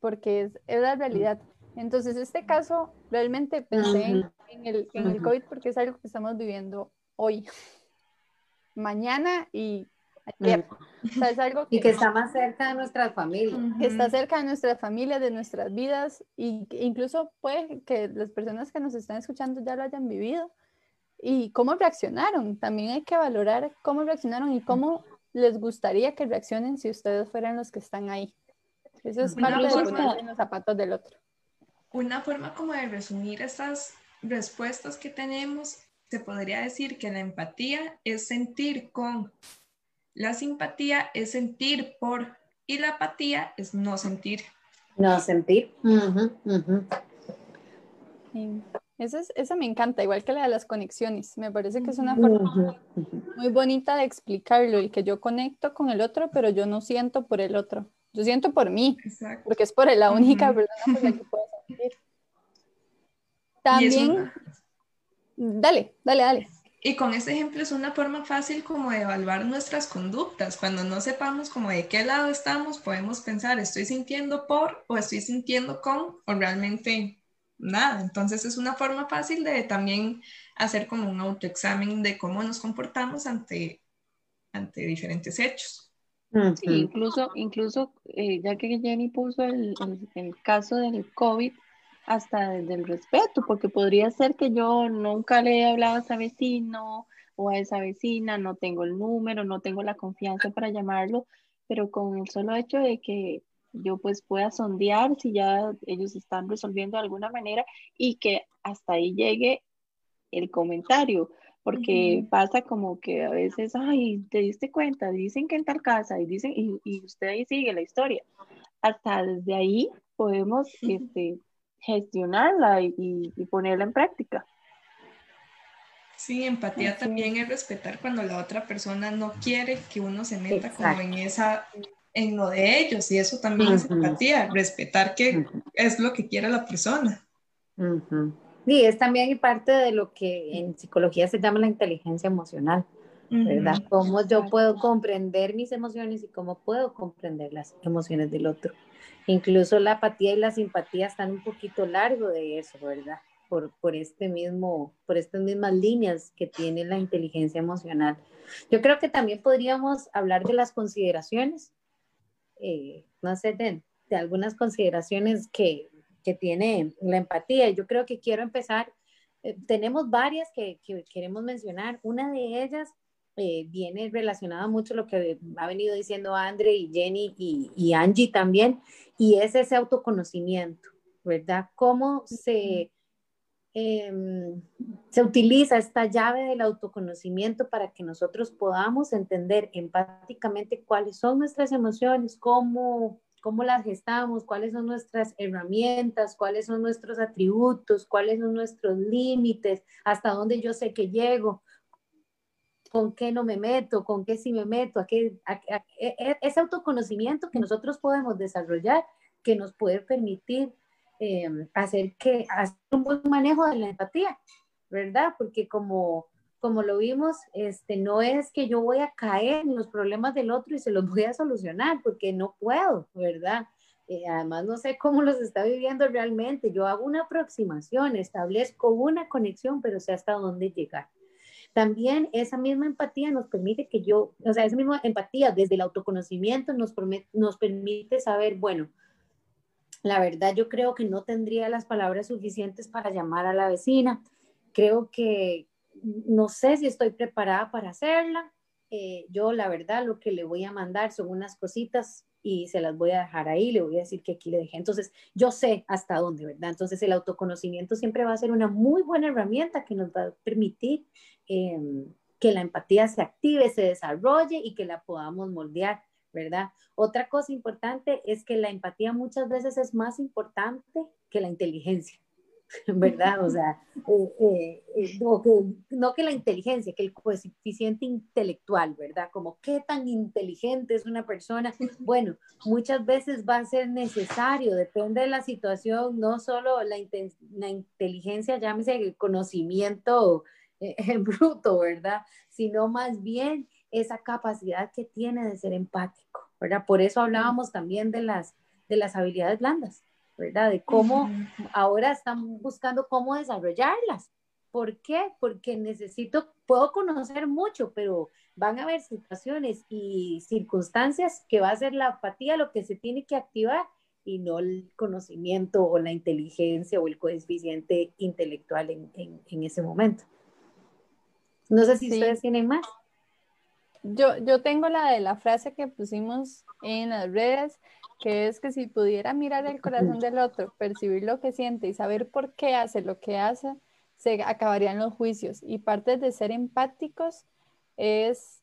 Porque es, es la realidad. Entonces, este caso realmente pensé en, el, en el COVID porque es algo que estamos viviendo hoy, mañana y ayer. O sea, es algo que, y que está más cerca de nuestras familias. Que está cerca de nuestras familias, de nuestras vidas, y incluso puede que las personas que nos están escuchando ya lo hayan vivido. Y cómo reaccionaron. También hay que valorar cómo reaccionaron y cómo les gustaría que reaccionen si ustedes fueran los que están ahí. Eso es parte de ponerse en los zapatos del otro. Una forma como de resumir estas respuestas que tenemos, se podría decir que la empatía es sentir con, la simpatía es sentir por y la apatía es no sentir. No sentir. Esa, me encanta, igual que la de las conexiones. Me parece que es una forma muy bonita de explicarlo y que yo conecto con el otro, pero yo no siento por el otro. Yo siento por mí, porque es por la única persona por la que puedo también, dale, dale, dale. Y con este ejemplo es una forma fácil como de evaluar nuestras conductas. Cuando no sepamos como de qué lado estamos, podemos pensar, estoy sintiendo por o estoy sintiendo con o realmente nada. Entonces es una forma fácil de también hacer como un autoexamen de cómo nos comportamos ante, ante diferentes hechos. Sí, incluso, incluso eh, ya que Jenny puso el, el caso del COVID, hasta desde el respeto, porque podría ser que yo nunca le he hablado a ese vecino o a esa vecina, no tengo el número, no tengo la confianza para llamarlo, pero con el solo hecho de que yo pues pueda sondear si ya ellos están resolviendo de alguna manera y que hasta ahí llegue el comentario, porque pasa como que a veces, ay, te diste cuenta, dicen que en tal casa y dicen, y, y usted ahí sigue la historia. Hasta desde ahí podemos este, gestionarla y, ponerla en práctica. Sí, empatía también es. respetar cuando la otra persona no quiere que uno se meta como en esa, en lo de ellos, y eso también es empatía, respetar que es lo que quiere la persona. Sí, es también parte de lo que en psicología se llama la inteligencia emocional, ¿verdad? Cómo yo puedo comprender mis emociones y cómo puedo comprender las emociones del otro. Incluso la apatía y la simpatía están un poquito largo de eso, ¿verdad? Por, por, este mismo, por estas mismas líneas que tiene la inteligencia emocional. Yo creo que también podríamos hablar de las consideraciones, eh, no sé, de, algunas consideraciones que, que, tiene la empatía. Yo creo que quiero empezar, eh, tenemos varias que, que, queremos mencionar. Una de ellas eh, viene relacionada mucho lo que ha venido diciendo Andre y Jenny y, y Angie también, y es ese autoconocimiento, ¿verdad? Cómo se, em, se utiliza esta llave del autoconocimiento para que nosotros podamos entender empáticamente cuáles son nuestras emociones, cómo, cómo las gestamos, cuáles son nuestras herramientas, cuáles son nuestros atributos, cuáles son nuestros límites, hasta dónde yo sé que llego, con qué no me meto, con qué sí me meto, a qué, e, e, ese autoconocimiento que nosotros podemos desarrollar, que nos puede permitir em, hacer, que, hacer un buen manejo de la empatía, ¿verdad? Porque como, como lo vimos, este, no es que yo voy a caer en los problemas del otro y se los voy a solucionar, porque no puedo, ¿verdad? Eh, además, no sé cómo los está viviendo realmente. Yo hago una aproximación, establezco una conexión, pero sé hasta dónde llegar. También esa misma empatía nos permite que yo, o sea, esa misma empatía desde el autoconocimiento nos, nos permite saber, bueno, la verdad yo creo que no tendría las palabras suficientes para llamar a la vecina. Creo que no sé si estoy preparada para hacerla. Eh, yo la verdad lo que le voy a mandar son unas cositas y se las voy a dejar ahí, le voy a decir que aquí le dejé. Entonces, yo sé hasta dónde, ¿verdad? Entonces, el autoconocimiento siempre va a ser una muy buena herramienta que nos va a permitir Em, que la empatía se active, se desarrolle y que la podamos moldear, ¿verdad? Otra cosa importante es que la empatía muchas veces es más importante que la inteligencia, ¿verdad? O sea, eh, eh, eh, no, que, la inteligencia, que el coeficiente intelectual, ¿verdad? Como qué tan inteligente es una persona. Bueno, muchas veces va a ser necesario, depende de la situación, no solo la, la inteligencia, llámese el conocimiento en bruto, ¿verdad? Sino más bien esa capacidad que tiene de ser empático, ¿verdad? Por eso hablábamos también de las, de las habilidades blandas, ¿verdad? De cómo ahora están buscando cómo desarrollarlas. ¿Por qué? Porque necesito, puedo conocer mucho, pero van a haber situaciones y circunstancias que va a ser la apatía lo que se tiene que activar y no el conocimiento o la inteligencia o el coeficiente intelectual en, en ese momento. No sé si ustedes tienen más. Yo, yo tengo la de la frase que pusimos en las redes, que es que si pudiera mirar el corazón del otro, percibir lo que siente y saber por qué hace lo que hace, se acabarían los juicios. Y parte de ser empáticos es,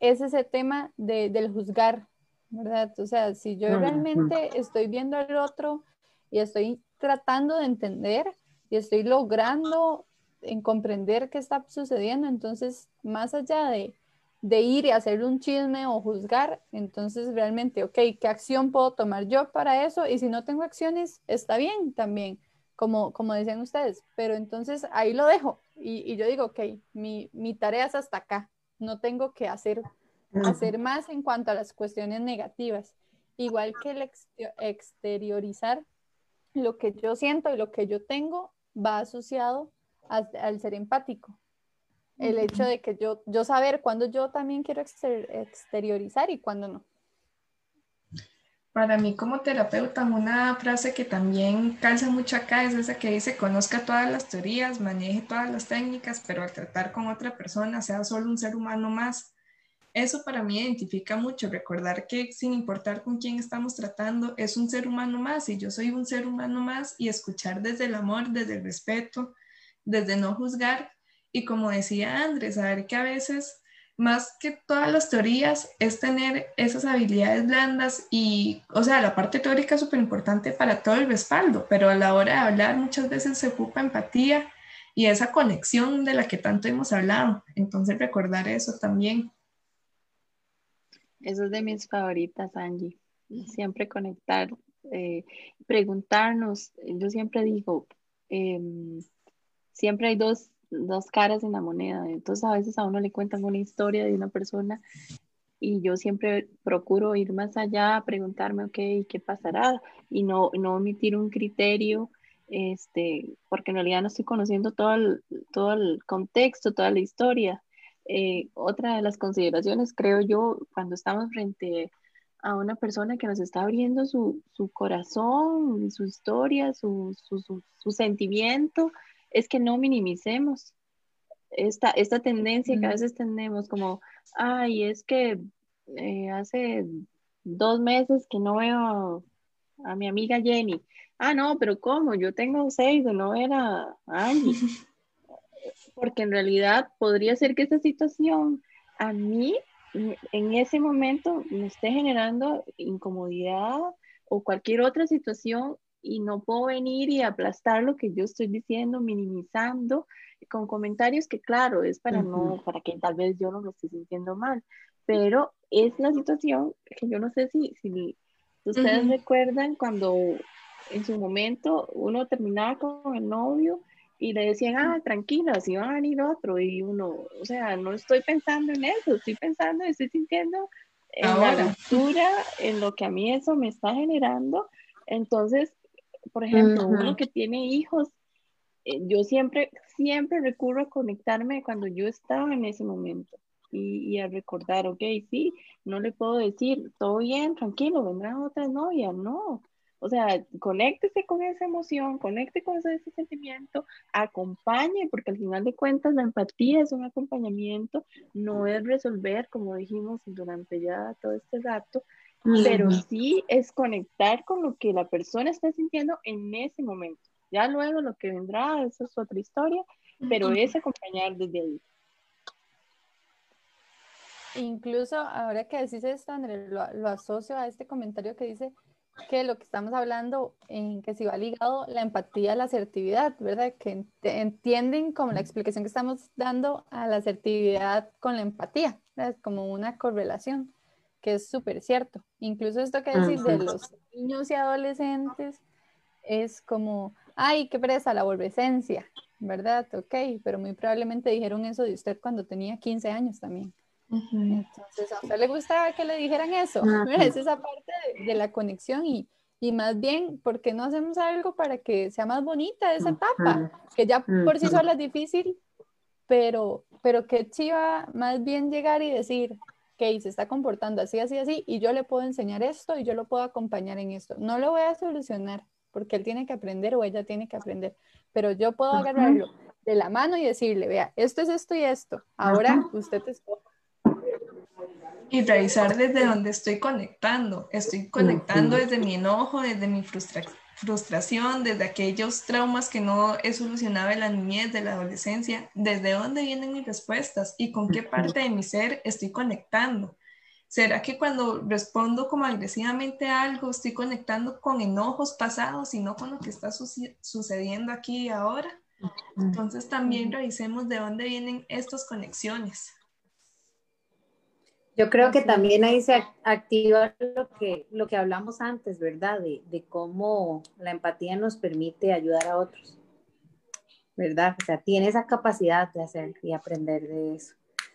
es ese tema de, del juzgar, ¿verdad? O sea, si yo realmente estoy viendo al otro y estoy tratando de entender y estoy logrando en comprender qué está sucediendo. Entonces, más allá de, ir y hacer un chisme o juzgar, entonces realmente, ok, ¿qué acción puedo tomar yo para eso? Y si no tengo acciones, está bien también, como, como decían ustedes, pero entonces ahí lo dejo y, yo digo, ok, mi, mi, tarea es hasta acá, no tengo que hacer, hacer más en cuanto a las cuestiones negativas. Igual que el exteriorizar lo que yo siento y lo que yo tengo va asociado al, ser empático. El hecho de que yo, yo saber cuándo yo también quiero exteriorizar y cuándo no. Para mí como terapeuta, una frase que también calza mucho acá es esa que dice, conozca todas las teorías, maneje todas las técnicas, pero al tratar con otra persona sea solo un ser humano más. Eso para mí identifica mucho, recordar que sin importar con quién estamos tratando, es un ser humano más y yo soy un ser humano más y escuchar desde el amor, desde el respeto, desde no juzgar y como decía Andrés, saber que a veces más que todas las teorías es tener esas habilidades blandas y, o sea, la parte teórica es súper importante para todo el respaldo, pero a la hora de hablar muchas veces se ocupa empatía y esa conexión de la que tanto hemos hablado. Entonces recordar eso también. Eso es de mis favoritas, Angie. Siempre conectar, eh, preguntarnos. Yo siempre digo, em, siempre hay dos, caras en la moneda. Entonces a veces a uno le cuentan una historia de una persona y yo siempre procuro ir más allá, preguntarme, ok, ¿qué pasará? Y no, no omitir un criterio, este, porque en realidad no estoy conociendo todo el, todo el contexto, toda la historia. Eh, otra de las consideraciones, creo yo, cuando estamos frente a una persona que nos está abriendo su, corazón, su historia, su, su, su, su sentimiento, es que no minimicemos esta, esta tendencia que a veces tenemos como, ay, es que eh, hace dos meses que no veo a mi amiga Jenny. Ah, no, pero ¿cómo? Yo tengo seis de no ver a Angie. Porque en realidad podría ser que esta situación a mí en ese momento me esté generando incomodidad o cualquier otra situación y no puedo venir y aplastar lo que yo estoy diciendo, minimizando con comentarios que claro, es para no, para que tal vez yo no lo esté sintiendo mal, pero es la situación que yo no sé si, si ustedes recuerdan cuando en su momento uno terminaba con el novio y le decían, ah, tranquila, si va a venir otro, y uno, o sea, no estoy pensando en eso, estoy pensando, estoy sintiendo en la ruptura, en lo que a mí eso me está generando. Entonces, por ejemplo, uno que tiene hijos, eh, yo siempre, siempre recurro a conectarme cuando yo estaba en ese momento y, y, a recordar, ok, sí, no le puedo decir, todo bien, tranquilo, vendrán otras novias, no. O sea, conéctese con esa emoción, conecte con ese, sentimiento, acompañe, porque al final de cuentas la empatía es un acompañamiento, no es resolver, como dijimos durante ya todo este rato, pero sí es conectar con lo que la persona está sintiendo en ese momento. Ya luego lo que vendrá, esa es otra historia, pero es acompañar desde ahí. Incluso ahora que decís esto, Andrés, lo, lo, asocio a este comentario que dice que lo que estamos hablando, en que si va ligado la empatía a la asertividad, ¿verdad? Que entienden como la explicación que estamos dando a la asertividad con la empatía, ¿verdad? como una correlación, que es súper cierto. Incluso esto que decís de los niños y adolescentes es como, ay, qué presa la adolescencia, ¿verdad? Ok, pero muy probablemente dijeron eso de usted cuando tenía 15 años también. Entonces, ¿a usted le gustaba que le dijeran eso? Es esa parte de, la conexión y, y, más bien, ¿por qué no hacemos algo para que sea más bonita esa etapa? Que ya por sí sola es difícil, pero, pero que chiva más bien llegar y decir, que se está comportando así, así, así, y yo le puedo enseñar esto y yo lo puedo acompañar en esto. No lo voy a solucionar porque él tiene que aprender o ella tiene que aprender, pero yo puedo agarrarlo de la mano y decirle, vea, esto es esto y esto, ahora usted escoge y revisar desde dónde estoy conectando. Estoy conectando desde mi enojo, desde mi frustración, desde aquellos traumas que no he solucionado en la niñez, de la adolescencia. ¿Desde dónde vienen mis respuestas y con qué parte de mi ser estoy conectando? ¿Será que cuando respondo como agresivamente a algo estoy conectando con enojos pasados y no con lo que está sucediendo aquí y ahora? Entonces también revisemos de dónde vienen estas conexiones. Yo creo que también ahí se activa lo que, lo que hablamos antes, ¿verdad? De, de, cómo la empatía nos permite ayudar a otros, ¿verdad? O sea, tiene esa capacidad de hacer y aprender de eso.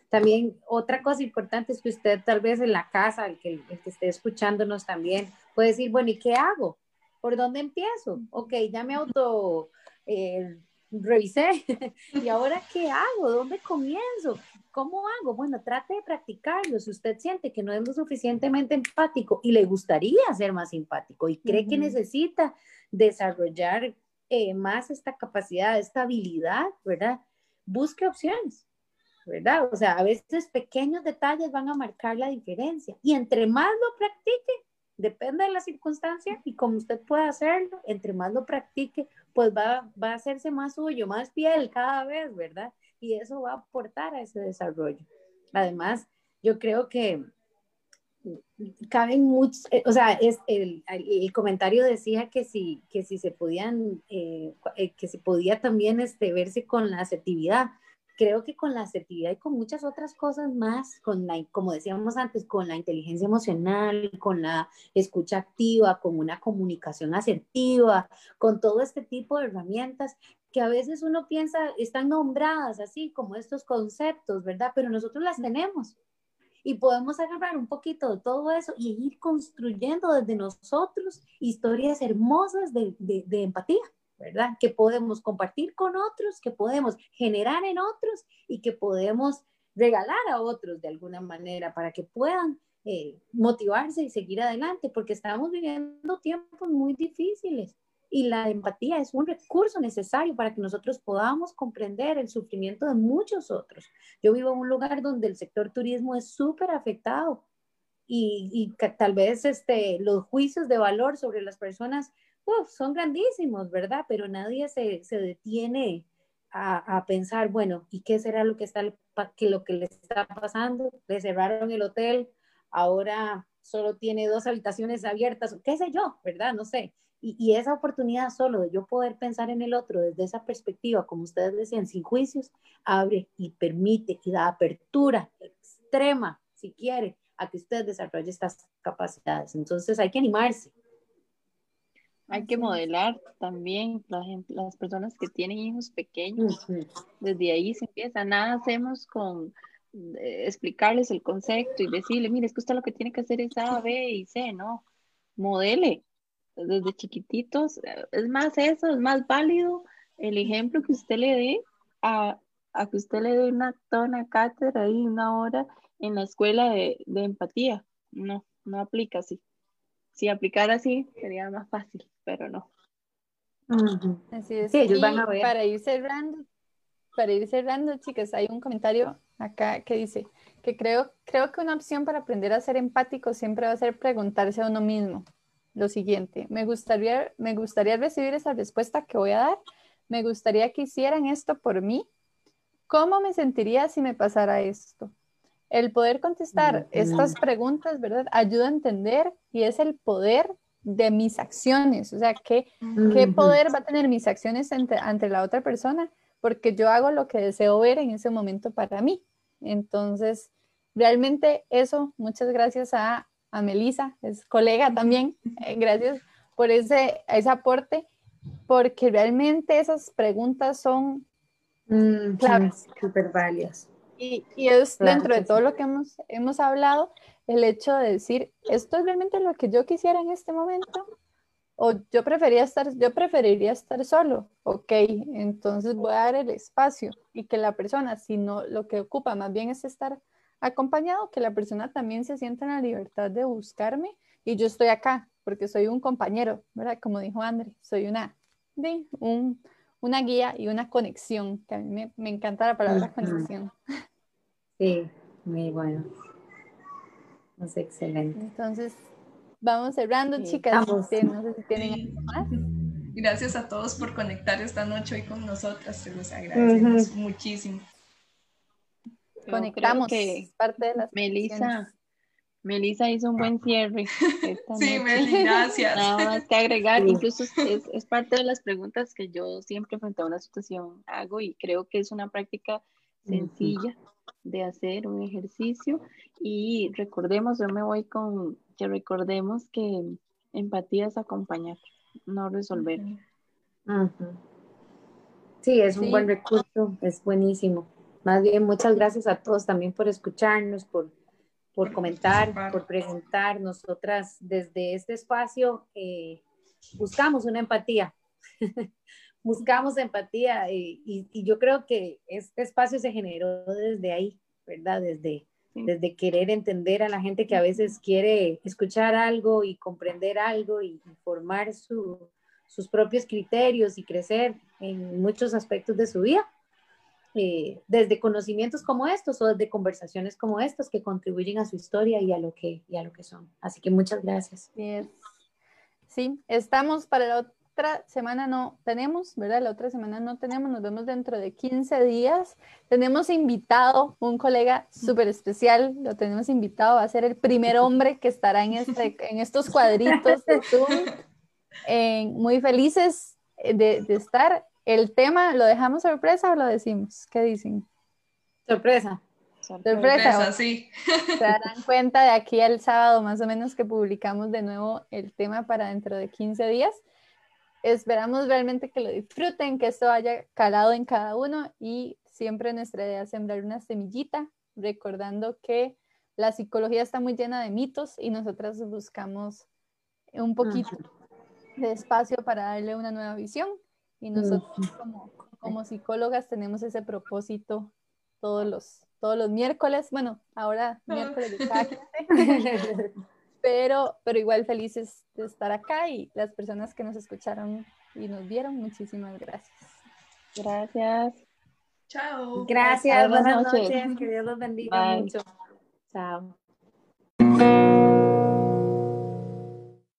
También otra cosa importante es que usted tal vez en la casa, el que, el que esté escuchándonos también, puede decir, bueno, ¿y qué hago? ¿Por dónde empiezo? Ok, ya me auto eh, revisé. ¿Y ahora qué hago? ¿Dónde comienzo? ¿Cómo hago? Bueno, trate de practicarlo. Si usted siente que no es lo suficientemente empático y le gustaría ser más empático y cree que necesita desarrollar eh, más esta capacidad, esta habilidad, ¿verdad? Busque opciones, ¿verdad? O sea, a veces pequeños detalles van a marcar la diferencia y entre más lo practique, depende de la circunstancia y como usted pueda hacerlo, entre más lo practique, pues va, va a hacerse más suyo, más piel cada vez, ¿verdad? y eso va a aportar a ese desarrollo. Además, yo creo que caben muchos, eh, o sea, el, el, comentario decía que si, que si se podían, eh, eh, que se podía también este, verse con la asertividad. Creo que con la asertividad y con muchas otras cosas más, con la, como decíamos antes, con la inteligencia emocional, con la escucha activa, con una comunicación asertiva, con todo este tipo de herramientas, que a veces uno piensa, están nombradas así como estos conceptos, ¿verdad? Pero nosotros las tenemos y podemos agarrar un poquito de todo eso y ir construyendo desde nosotros historias hermosas de, de, empatía, ¿verdad? Que podemos compartir con otros, que podemos generar en otros y que podemos regalar a otros de alguna manera para que puedan eh, motivarse y seguir adelante, porque estamos viviendo tiempos muy difíciles Y la empatía es un recurso necesario para que nosotros podamos comprender el sufrimiento de muchos otros. Yo vivo en un lugar donde el sector turismo es súper afectado y, y, tal vez este, los juicios de valor sobre las personas son grandísimos, ¿verdad? Pero nadie se, se detiene a, a, pensar, bueno, ¿y qué será lo que, está, que lo que le está pasando? Le cerraron el hotel, ahora solo tiene dos habitaciones abiertas, qué sé yo, ¿verdad? No sé. Y, y, esa oportunidad solo de yo poder pensar en el otro desde esa perspectiva, como ustedes decían, sin juicios, abre y permite y da apertura extrema, si quiere, a que usted desarrolle estas capacidades. Entonces hay que animarse. Hay que modelar también las, las personas que tienen hijos pequeños. Desde ahí se empieza. Nada hacemos con eh, explicarles el concepto y decirle, mire, es que usted lo que tiene que hacer es A, B y C, ¿no? Modele desde chiquititos. Es más eso, es más válido el ejemplo que usted le dé a, a que usted le dé una tona cátedra y una hora en la escuela de, de empatía. No, no aplica así. Si aplicara así, sería más fácil pero no. Así es. Sí, ellos van a ver. Para ir cerrando, para ir cerrando, chicas, hay un comentario acá que dice que creo, creo que una opción para aprender a ser empático siempre va a ser preguntarse a uno mismo lo siguiente, me gustaría, me gustaría recibir esa respuesta que voy a dar, me gustaría que hicieran esto por mí, ¿cómo me sentiría si me pasara esto? El poder contestar estas preguntas, ¿verdad? Ayuda a entender y es el poder de mis acciones, o sea, ¿qué, qué poder va a tener mis acciones ante, la otra persona? Porque yo hago lo que deseo ver en ese momento para mí. Entonces, realmente eso, muchas gracias a, a Melisa, es colega también, eh, gracias por ese, ese aporte, porque realmente esas preguntas son claves. Súper válidas. Y, y, es dentro de todo lo que hemos, hemos hablado, el hecho de decir, ¿esto es realmente lo que yo quisiera en este momento? O yo prefería estar, yo preferiría estar solo, ok, entonces voy a dar el espacio y que la persona, si no, lo que ocupa más bien es estar acompañado, que la persona también se sienta en la libertad de buscarme y yo estoy acá porque soy un compañero, ¿verdad? Como dijo André, soy una, de, un, una guía y una conexión, que a mí me, me encanta la palabra conexión. Sí, muy bueno. Es excelente. Entonces, vamos cerrando, chicas. No sé si tienen algo más. Gracias a todos por conectar esta noche hoy con nosotras. Se los agradecemos muchísimo. Conectamos que parte de las Melissa, Melissa hizo un buen cierre. sí, Meli, gracias. Nada más que agregar, incluso es, es, parte de las preguntas que yo siempre frente a una situación hago y creo que es una práctica sencilla de hacer un ejercicio y recordemos, yo me voy con que recordemos que empatía es acompañar, no resolver. Sí, es un buen recurso, es buenísimo. Más bien, muchas gracias a todos también por escucharnos, por, por comentar, por preguntar. Nosotras desde este espacio eh, buscamos una empatía. buscamos empatía y, y, yo creo que este espacio se generó desde ahí, ¿verdad? Desde, desde querer entender a la gente que a veces quiere escuchar algo y comprender algo y, formar su, sus propios criterios y crecer en muchos aspectos de su vida. Eh, desde conocimientos como estos o desde conversaciones como estas que contribuyen a su historia y a lo que, y a lo que son. Así que muchas gracias. Sí, estamos para la otra semana no tenemos, ¿verdad? La otra semana no tenemos, nos vemos dentro de 15 días. Tenemos invitado un colega súper especial, lo tenemos invitado, a ser el primer hombre que estará en, este, en estos cuadritos de Zoom. Eh, muy felices de, de estar. El tema, ¿lo dejamos sorpresa o lo decimos? ¿Qué dicen? Sorpresa. Sorpresa, sí. Se darán cuenta de aquí al sábado más o menos que publicamos de nuevo el tema para dentro de 15 días esperamos realmente que lo disfruten, que esto haya calado en cada uno y siempre nuestra idea es sembrar una semillita, recordando que la psicología está muy llena de mitos y nosotras buscamos un poquito de espacio para darle una nueva visión. Y nosotros como, como psicólogas tenemos ese propósito todos los, todos los miércoles, bueno, ahora miércoles de cada pero, pero igual felices de estar acá y las personas que nos escucharon y nos vieron, muchísimas gracias. Gracias. Chao. Gracias, Buenas buenas noches. noches. Que Dios los bendiga Bye. mucho. Chao.